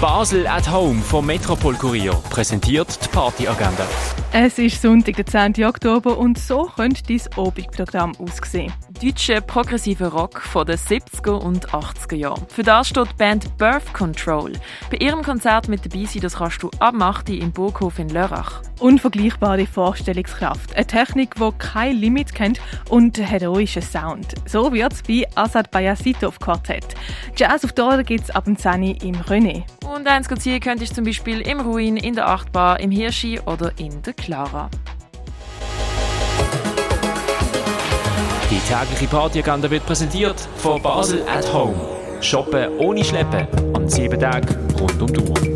Basel at Home vom Metropol Kurier präsentiert die Partyagenda. Es ist Sonntag, der 10. Oktober und so könnte dein Obigprogramm aussehen. Deutscher progressiver Rock von den 70er und 80er Jahren. Für das steht die Band Birth Control. Bei ihrem Konzert mit dabei sein, das kannst du ab 8 im Burghof in Lörrach. Unvergleichbare Vorstellungskraft. Eine Technik, die kein Limit kennt und einen heroischen Sound. So wird es bei Asad Bayasitov Quartett. Jazz auf Dauer gibt es ab dem 10 im René. Und eins ziehen könntest du zum Beispiel im Ruin, in der Achtbar, im Hirschi oder in der Clara. Die tägliche Partyagenda wird präsentiert von Basel at Home. Shoppen ohne Schleppen an sieben Tagen rund um die Uhr.